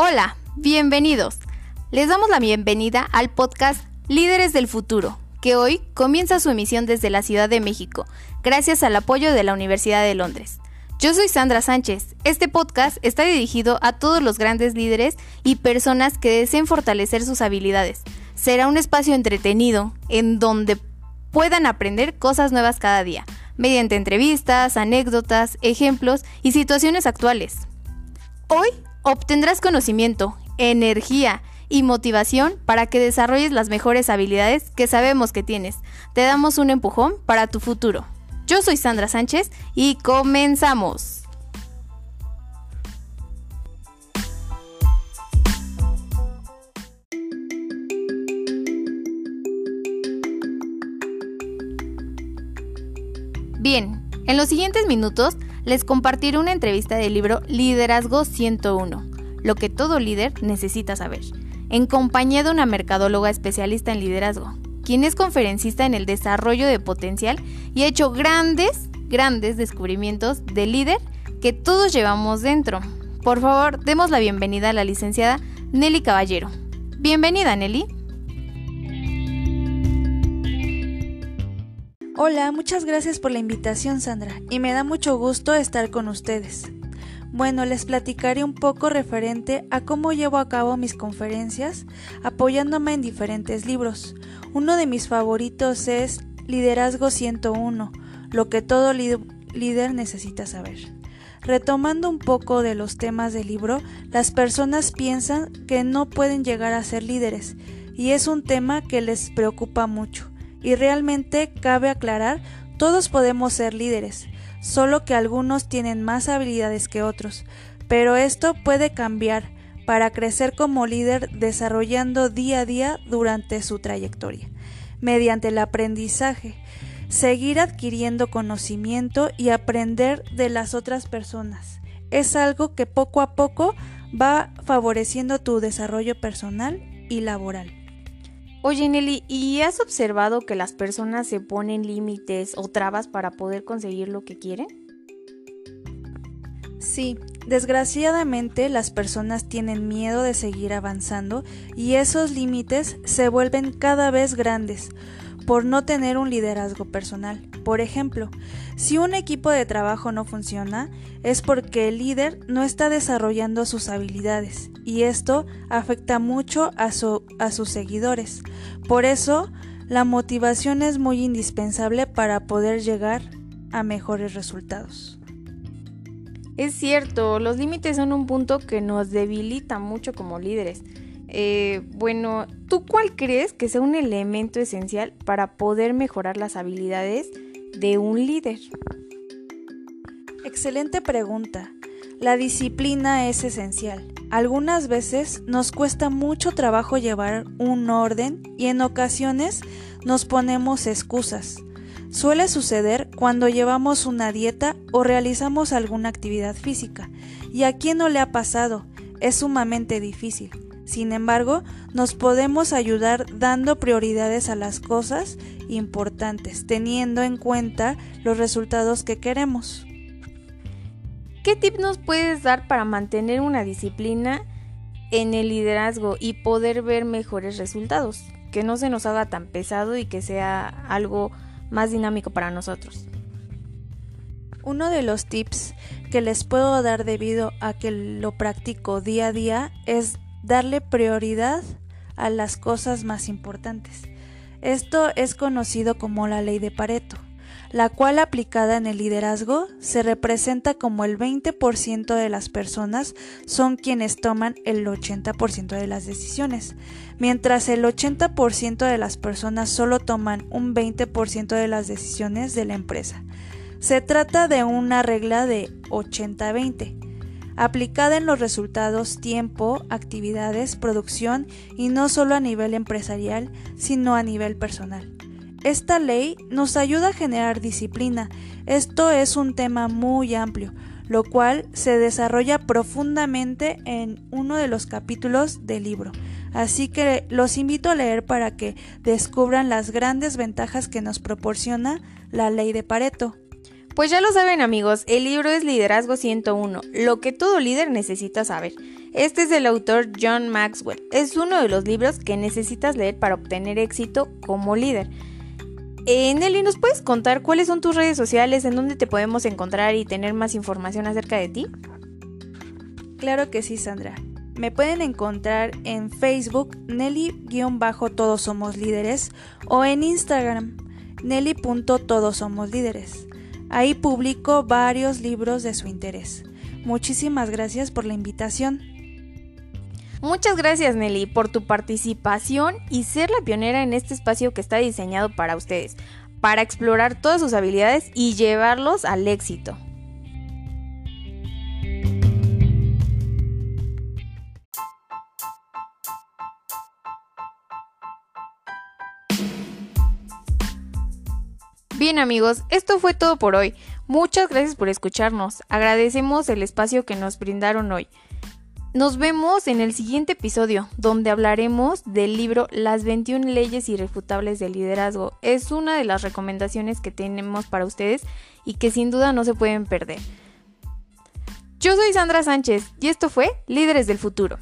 Hola, bienvenidos. Les damos la bienvenida al podcast Líderes del Futuro, que hoy comienza su emisión desde la Ciudad de México, gracias al apoyo de la Universidad de Londres. Yo soy Sandra Sánchez. Este podcast está dirigido a todos los grandes líderes y personas que deseen fortalecer sus habilidades. Será un espacio entretenido en donde puedan aprender cosas nuevas cada día, mediante entrevistas, anécdotas, ejemplos y situaciones actuales. Hoy obtendrás conocimiento, energía y motivación para que desarrolles las mejores habilidades que sabemos que tienes. Te damos un empujón para tu futuro. Yo soy Sandra Sánchez y comenzamos. Bien, en los siguientes minutos les compartiré una entrevista del libro Liderazgo 101, lo que todo líder necesita saber, en compañía de una mercadóloga especialista en liderazgo, quien es conferencista en el desarrollo de potencial y ha hecho grandes, grandes descubrimientos de líder que todos llevamos dentro. Por favor, demos la bienvenida a la licenciada Nelly Caballero. Bienvenida, Nelly. Hola, muchas gracias por la invitación Sandra y me da mucho gusto estar con ustedes. Bueno, les platicaré un poco referente a cómo llevo a cabo mis conferencias apoyándome en diferentes libros. Uno de mis favoritos es Liderazgo 101, lo que todo líder necesita saber. Retomando un poco de los temas del libro, las personas piensan que no pueden llegar a ser líderes y es un tema que les preocupa mucho y realmente cabe aclarar, todos podemos ser líderes, solo que algunos tienen más habilidades que otros, pero esto puede cambiar para crecer como líder desarrollando día a día durante su trayectoria, mediante el aprendizaje, seguir adquiriendo conocimiento y aprender de las otras personas. Es algo que poco a poco va favoreciendo tu desarrollo personal y laboral. Oye Nelly, ¿y has observado que las personas se ponen límites o trabas para poder conseguir lo que quieren? Sí, desgraciadamente las personas tienen miedo de seguir avanzando y esos límites se vuelven cada vez grandes por no tener un liderazgo personal. Por ejemplo, si un equipo de trabajo no funciona, es porque el líder no está desarrollando sus habilidades y esto afecta mucho a, a sus seguidores. Por eso, la motivación es muy indispensable para poder llegar a mejores resultados. Es cierto, los límites son un punto que nos debilita mucho como líderes. Eh, bueno, ¿tú cuál crees que sea un elemento esencial para poder mejorar las habilidades de un líder? Excelente pregunta. La disciplina es esencial. Algunas veces nos cuesta mucho trabajo llevar un orden y en ocasiones nos ponemos excusas. Suele suceder cuando llevamos una dieta o realizamos alguna actividad física. ¿Y a quién no le ha pasado? Es sumamente difícil. Sin embargo, nos podemos ayudar dando prioridades a las cosas importantes, teniendo en cuenta los resultados que queremos. ¿Qué tip nos puedes dar para mantener una disciplina en el liderazgo y poder ver mejores resultados? Que no se nos haga tan pesado y que sea algo más dinámico para nosotros. Uno de los tips que les puedo dar debido a que lo practico día a día es darle prioridad a las cosas más importantes. Esto es conocido como la ley de Pareto, la cual aplicada en el liderazgo se representa como el 20% de las personas son quienes toman el 80% de las decisiones, mientras el 80% de las personas solo toman un 20% de las decisiones de la empresa. Se trata de una regla de 80-20 aplicada en los resultados, tiempo, actividades, producción y no solo a nivel empresarial, sino a nivel personal. Esta ley nos ayuda a generar disciplina. Esto es un tema muy amplio, lo cual se desarrolla profundamente en uno de los capítulos del libro. Así que los invito a leer para que descubran las grandes ventajas que nos proporciona la ley de Pareto. Pues ya lo saben amigos, el libro es Liderazgo 101, lo que todo líder necesita saber. Este es del autor John Maxwell. Es uno de los libros que necesitas leer para obtener éxito como líder. Eh, Nelly, ¿nos puedes contar cuáles son tus redes sociales, en dónde te podemos encontrar y tener más información acerca de ti? Claro que sí, Sandra. Me pueden encontrar en Facebook Nelly-Todos Somos Líderes o en Instagram Nelly.todos Somos Líderes. Ahí publico varios libros de su interés. Muchísimas gracias por la invitación. Muchas gracias Nelly por tu participación y ser la pionera en este espacio que está diseñado para ustedes, para explorar todas sus habilidades y llevarlos al éxito. Bien amigos, esto fue todo por hoy. Muchas gracias por escucharnos. Agradecemos el espacio que nos brindaron hoy. Nos vemos en el siguiente episodio, donde hablaremos del libro Las 21 leyes irrefutables del liderazgo. Es una de las recomendaciones que tenemos para ustedes y que sin duda no se pueden perder. Yo soy Sandra Sánchez y esto fue Líderes del Futuro.